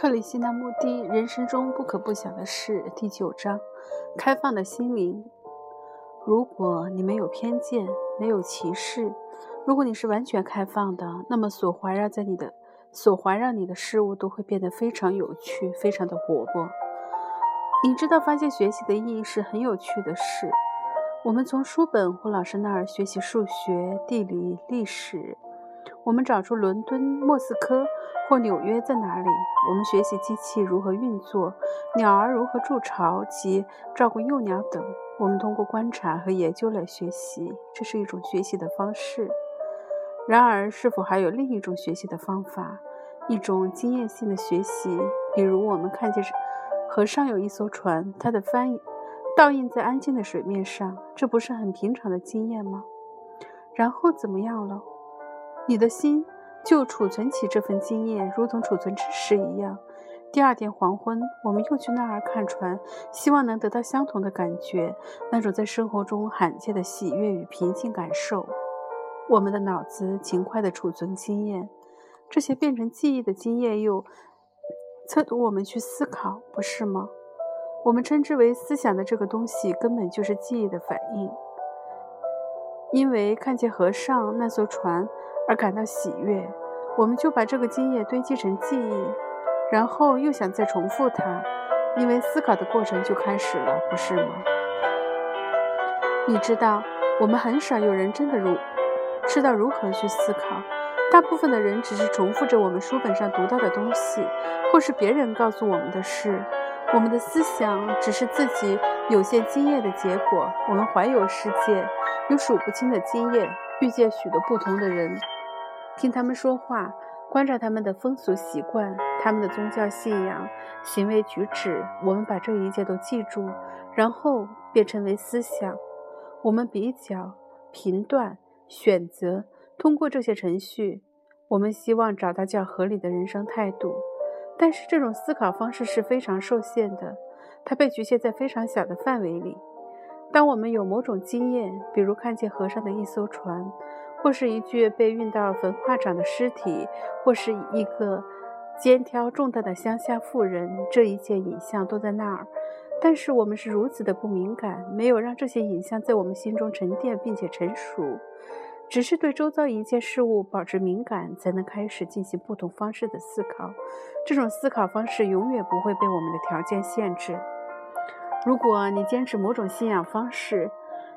克里希那穆蒂人生中不可不想的事第九章：开放的心灵。如果你没有偏见，没有歧视，如果你是完全开放的，那么所环绕在你的、所环绕你的事物都会变得非常有趣，非常的活泼。你知道，发现学习的意义是很有趣的事。我们从书本或老师那儿学习数学、地理、历史。我们找出伦敦、莫斯科或纽约在哪里。我们学习机器如何运作，鸟儿如何筑巢及照顾幼鸟等。我们通过观察和研究来学习，这是一种学习的方式。然而，是否还有另一种学习的方法，一种经验性的学习？比如，我们看见河上有一艘船，它的帆倒映在安静的水面上，这不是很平常的经验吗？然后怎么样了？你的心就储存起这份经验，如同储存知识一样。第二天黄昏，我们又去那儿看船，希望能得到相同的感觉，那种在生活中罕见的喜悦与平静感受。我们的脑子勤快地储存经验，这些变成记忆的经验又测度我们去思考，不是吗？我们称之为思想的这个东西，根本就是记忆的反应。因为看见河上那艘船。而感到喜悦，我们就把这个经验堆积成记忆，然后又想再重复它，因为思考的过程就开始了，不是吗？你知道，我们很少有人真的如知道如何去思考，大部分的人只是重复着我们书本上读到的东西，或是别人告诉我们的事。我们的思想只是自己有限经验的结果。我们环游世界，有数不清的经验，遇见许多不同的人。听他们说话，观察他们的风俗习惯、他们的宗教信仰、行为举止，我们把这一切都记住，然后变成为思想。我们比较、评断、选择，通过这些程序，我们希望找到较合理的人生态度。但是这种思考方式是非常受限的，它被局限在非常小的范围里。当我们有某种经验，比如看见河上的一艘船。或是一具被运到焚化厂的尸体，或是一个肩挑重担的乡下妇人，这一切影像都在那儿。但是我们是如此的不敏感，没有让这些影像在我们心中沉淀并且成熟，只是对周遭一切事物保持敏感，才能开始进行不同方式的思考。这种思考方式永远不会被我们的条件限制。如果你坚持某种信仰方式，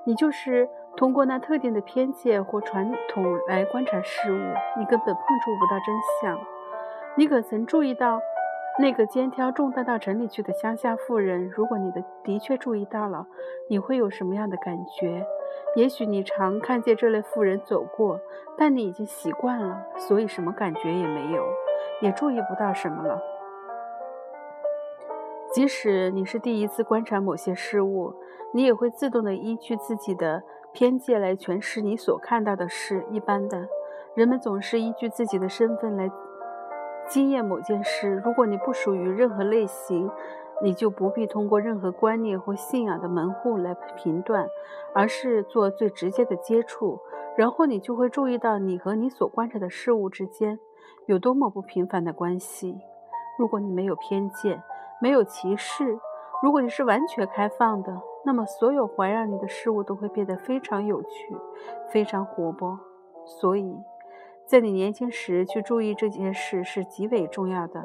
你就是。通过那特定的偏见或传统来观察事物，你根本碰触不到真相。你可曾注意到那个肩挑重担到城里去的乡下妇人？如果你的的确注意到了，你会有什么样的感觉？也许你常看见这类妇人走过，但你已经习惯了，所以什么感觉也没有，也注意不到什么了。即使你是第一次观察某些事物，你也会自动地依据自己的。偏见来诠释你所看到的事。一般的人们总是依据自己的身份来经验某件事。如果你不属于任何类型，你就不必通过任何观念或信仰的门户来评断，而是做最直接的接触。然后你就会注意到你和你所观察的事物之间有多么不平凡的关系。如果你没有偏见，没有歧视，如果你是完全开放的。那么，所有环绕你的事物都会变得非常有趣，非常活泼。所以，在你年轻时去注意这件事是极为重要的。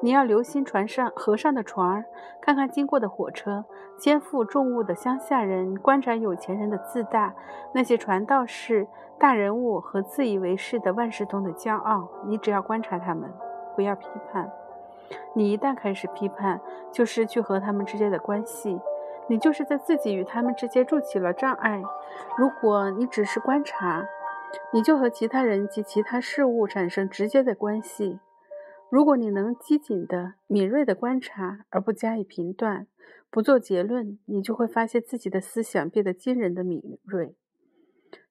你要留心船上、河上的船儿，看看经过的火车，肩负重物的乡下人，观察有钱人的自大，那些传道士、大人物和自以为是的万事通的骄傲。你只要观察他们，不要批判。你一旦开始批判，就失去和他们之间的关系。你就是在自己与他们之间筑起了障碍。如果你只是观察，你就和其他人及其他事物产生直接的关系。如果你能机警的、敏锐的观察，而不加以评断，不做结论，你就会发现自己的思想变得惊人的敏锐。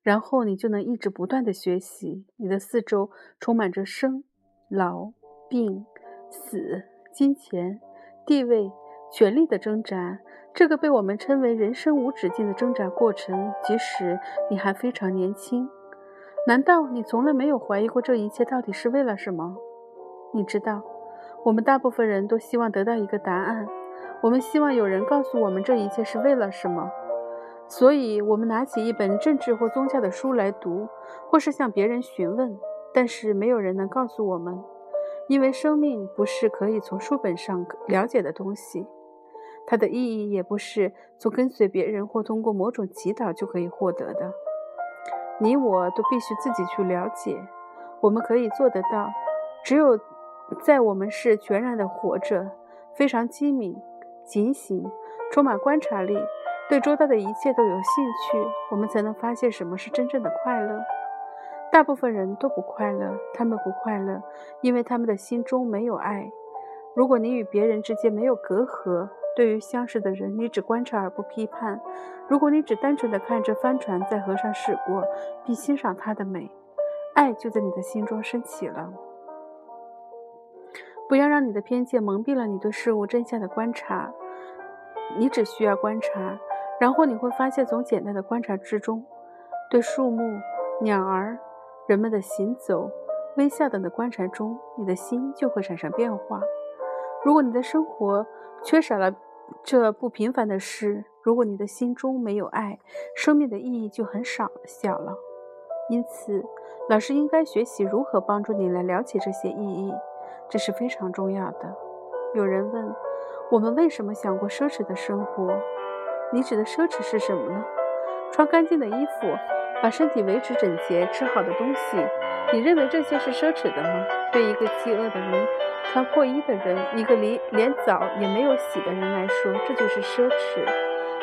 然后你就能一直不断的学习。你的四周充满着生、老、病、死、金钱、地位、权力的挣扎。这个被我们称为人生无止境的挣扎过程，即使你还非常年轻，难道你从来没有怀疑过这一切到底是为了什么？你知道，我们大部分人都希望得到一个答案，我们希望有人告诉我们这一切是为了什么，所以我们拿起一本政治或宗教的书来读，或是向别人询问。但是没有人能告诉我们，因为生命不是可以从书本上了解的东西，它的意义也不是从跟随别人或通过某种祈祷就可以获得的。你我都必须自己去了解。我们可以做得到，只有在我们是全然的活着，非常机敏、警醒、充满观察力，对周遭的一切都有兴趣，我们才能发现什么是真正的快乐。大部分人都不快乐，他们不快乐，因为他们的心中没有爱。如果你与别人之间没有隔阂，对于相识的人，你只观察而不批判；如果你只单纯的看着帆船在河上驶过，并欣赏它的美，爱就在你的心中升起了。不要让你的偏见蒙蔽了你对事物真相的观察，你只需要观察，然后你会发现，从简单的观察之中，对树木、鸟儿。人们的行走、微笑等的观察中，你的心就会产生变化。如果你的生活缺少了这不平凡的事，如果你的心中没有爱，生命的意义就很少小了。因此，老师应该学习如何帮助你来了解这些意义，这是非常重要的。有人问我们为什么想过奢侈的生活？你指的奢侈是什么呢？穿干净的衣服。把身体维持整洁，吃好的东西，你认为这些是奢侈的吗？对一个饥饿的人、穿破衣的人、一个连连澡也没有洗的人来说，这就是奢侈。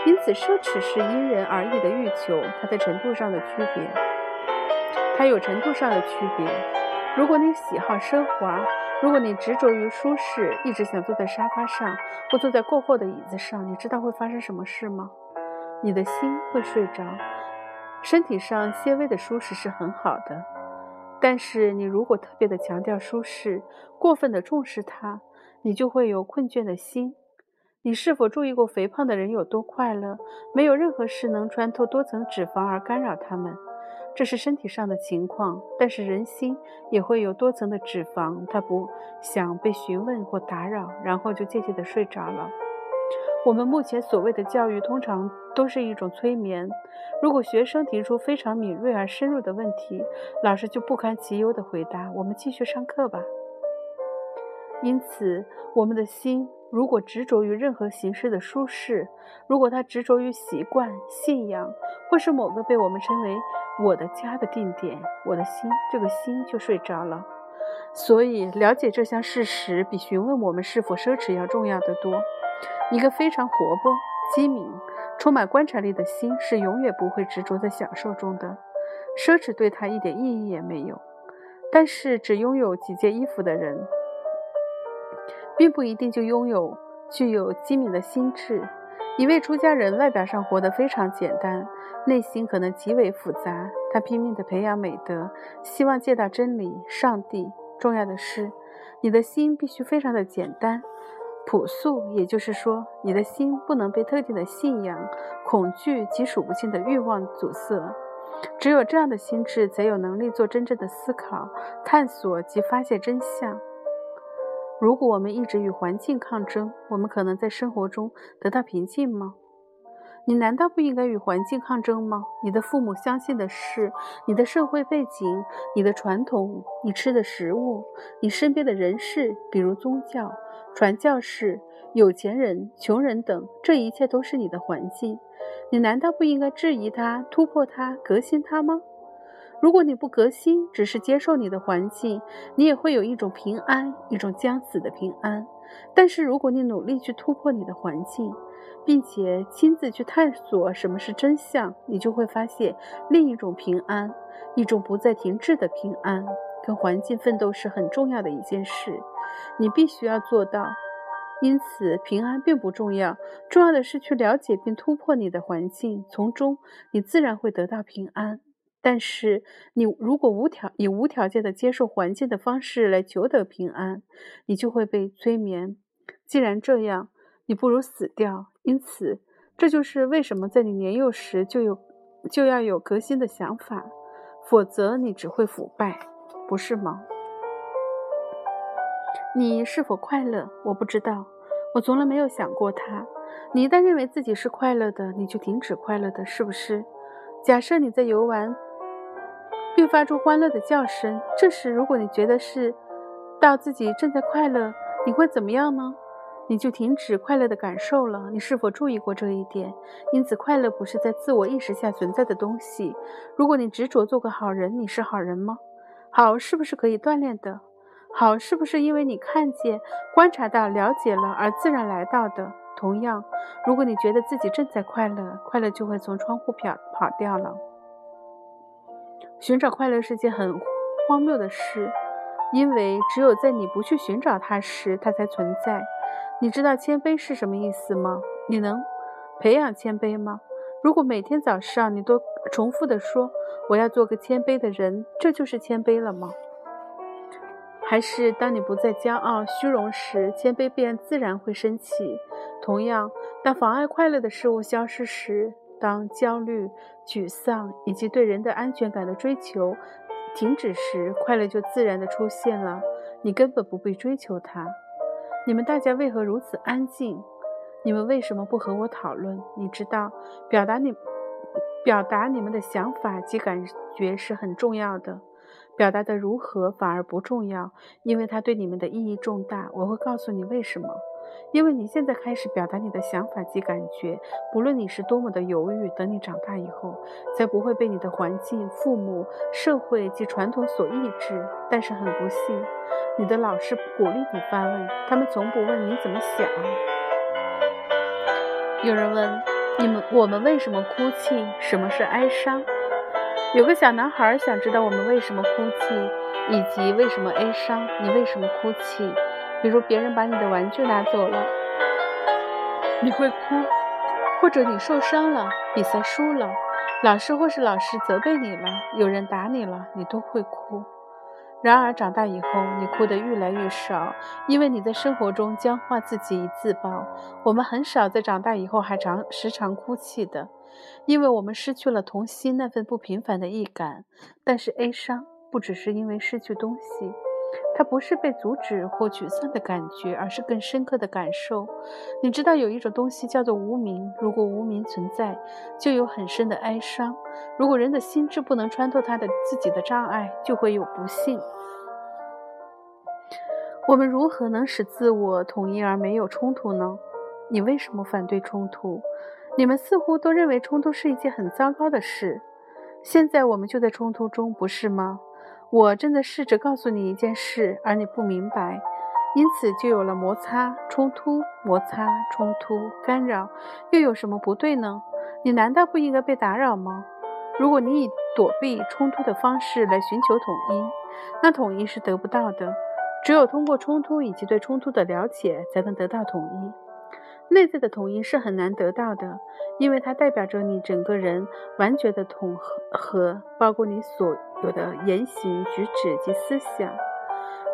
因此，奢侈是因人而异的欲求，它在程度上的区别，它有程度上的区别。如果你喜好奢华，如果你执着于舒适，一直想坐在沙发上或坐在过厚的椅子上，你知道会发生什么事吗？你的心会睡着。身体上些微的舒适是很好的，但是你如果特别的强调舒适，过分的重视它，你就会有困倦的心。你是否注意过肥胖的人有多快乐？没有任何事能穿透多层脂肪而干扰他们，这是身体上的情况。但是人心也会有多层的脂肪，他不想被询问或打扰，然后就渐渐的睡着了。我们目前所谓的教育，通常都是一种催眠。如果学生提出非常敏锐而深入的问题，老师就不堪其忧地回答：“我们继续上课吧。”因此，我们的心如果执着于任何形式的舒适，如果他执着于习惯、信仰，或是某个被我们称为“我的家”的定点，我的心这个心就睡着了。所以，了解这项事实比询问我们是否奢侈要重要得多。一个非常活泼、机敏、充满观察力的心是永远不会执着在享受中的，奢侈对他一点意义也没有。但是，只拥有几件衣服的人，并不一定就拥有具有机敏的心智。一位出家人外表上活得非常简单，内心可能极为复杂。他拼命地培养美德，希望见到真理、上帝。重要的是，你的心必须非常的简单。朴素，也就是说，你的心不能被特定的信仰、恐惧及数不清的欲望阻塞。只有这样的心智，才有能力做真正的思考、探索及发现真相。如果我们一直与环境抗争，我们可能在生活中得到平静吗？你难道不应该与环境抗争吗？你的父母相信的事，你的社会背景，你的传统，你吃的食物，你身边的人事，比如宗教、传教士、有钱人、穷人等，这一切都是你的环境。你难道不应该质疑它、突破它、革新它吗？如果你不革新，只是接受你的环境，你也会有一种平安，一种将死的平安。但是如果你努力去突破你的环境，并且亲自去探索什么是真相，你就会发现另一种平安，一种不再停滞的平安。跟环境奋斗是很重要的一件事，你必须要做到。因此，平安并不重要，重要的是去了解并突破你的环境，从中你自然会得到平安。但是，你如果无条以无条件的接受环境的方式来求得平安，你就会被催眠。既然这样，你不如死掉。因此，这就是为什么在你年幼时就有就要有革新的想法，否则你只会腐败，不是吗？你是否快乐？我不知道，我从来没有想过它。你一旦认为自己是快乐的，你就停止快乐的，是不是？假设你在游玩，并发出欢乐的叫声，这时如果你觉得是到自己正在快乐，你会怎么样呢？你就停止快乐的感受了。你是否注意过这一点？因此，快乐不是在自我意识下存在的东西。如果你执着做个好人，你是好人吗？好是不是可以锻炼的？好是不是因为你看见、观察到、了解了而自然来到的？同样，如果你觉得自己正在快乐，快乐就会从窗户跑跑掉了。寻找快乐是件很荒谬的事，因为只有在你不去寻找它时，它才存在。你知道谦卑是什么意思吗？你能培养谦卑吗？如果每天早上你都重复地说“我要做个谦卑的人”，这就是谦卑了吗？还是当你不再骄傲、虚荣时，谦卑便自然会升起？同样，当妨碍快乐的事物消失时，当焦虑、沮丧以及对人的安全感的追求停止时，快乐就自然地出现了。你根本不必追求它。你们大家为何如此安静？你们为什么不和我讨论？你知道，表达你表达你们的想法及感觉是很重要的，表达的如何反而不重要，因为它对你们的意义重大。我会告诉你为什么。因为你现在开始表达你的想法及感觉，不论你是多么的犹豫，等你长大以后，才不会被你的环境、父母、社会及传统所抑制。但是很不幸，你的老师不鼓励你发问，他们从不问你怎么想。有人问你们：我们为什么哭泣？什么是哀伤？有个小男孩想知道我们为什么哭泣，以及为什么哀伤。你为什么哭泣？比如别人把你的玩具拿走了，你会哭；或者你受伤了，比赛输了，老师或是老师责备你了，有人打你了，你都会哭。然而长大以后，你哭得越来越少，因为你在生活中僵化自己以自保。我们很少在长大以后还常时常哭泣的，因为我们失去了童心那份不平凡的易感。但是哀伤不只是因为失去东西。它不是被阻止或沮丧的感觉，而是更深刻的感受。你知道有一种东西叫做无名，如果无名存在，就有很深的哀伤。如果人的心智不能穿透他的自己的障碍，就会有不幸。我们如何能使自我统一而没有冲突呢？你为什么反对冲突？你们似乎都认为冲突是一件很糟糕的事。现在我们就在冲突中，不是吗？我正在试着告诉你一件事，而你不明白，因此就有了摩擦、冲突、摩擦、冲突、干扰，又有什么不对呢？你难道不应该被打扰吗？如果你以躲避冲突的方式来寻求统一，那统一是得不到的。只有通过冲突以及对冲突的了解，才能得到统一。内在的统一是很难得到的，因为它代表着你整个人完全的统合，包括你所有的言行举止及思想。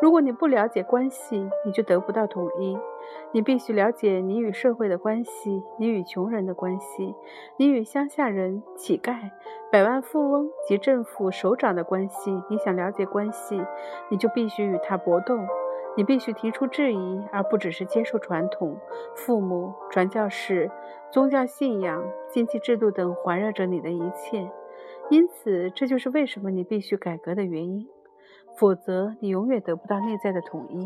如果你不了解关系，你就得不到统一。你必须了解你与社会的关系，你与穷人的关系，你与乡下人、乞丐、百万富翁及政府首长的关系。你想了解关系，你就必须与他搏斗。你必须提出质疑，而不只是接受传统、父母、传教士、宗教信仰、经济制度等环绕着你的一切。因此，这就是为什么你必须改革的原因。否则，你永远得不到内在的统一。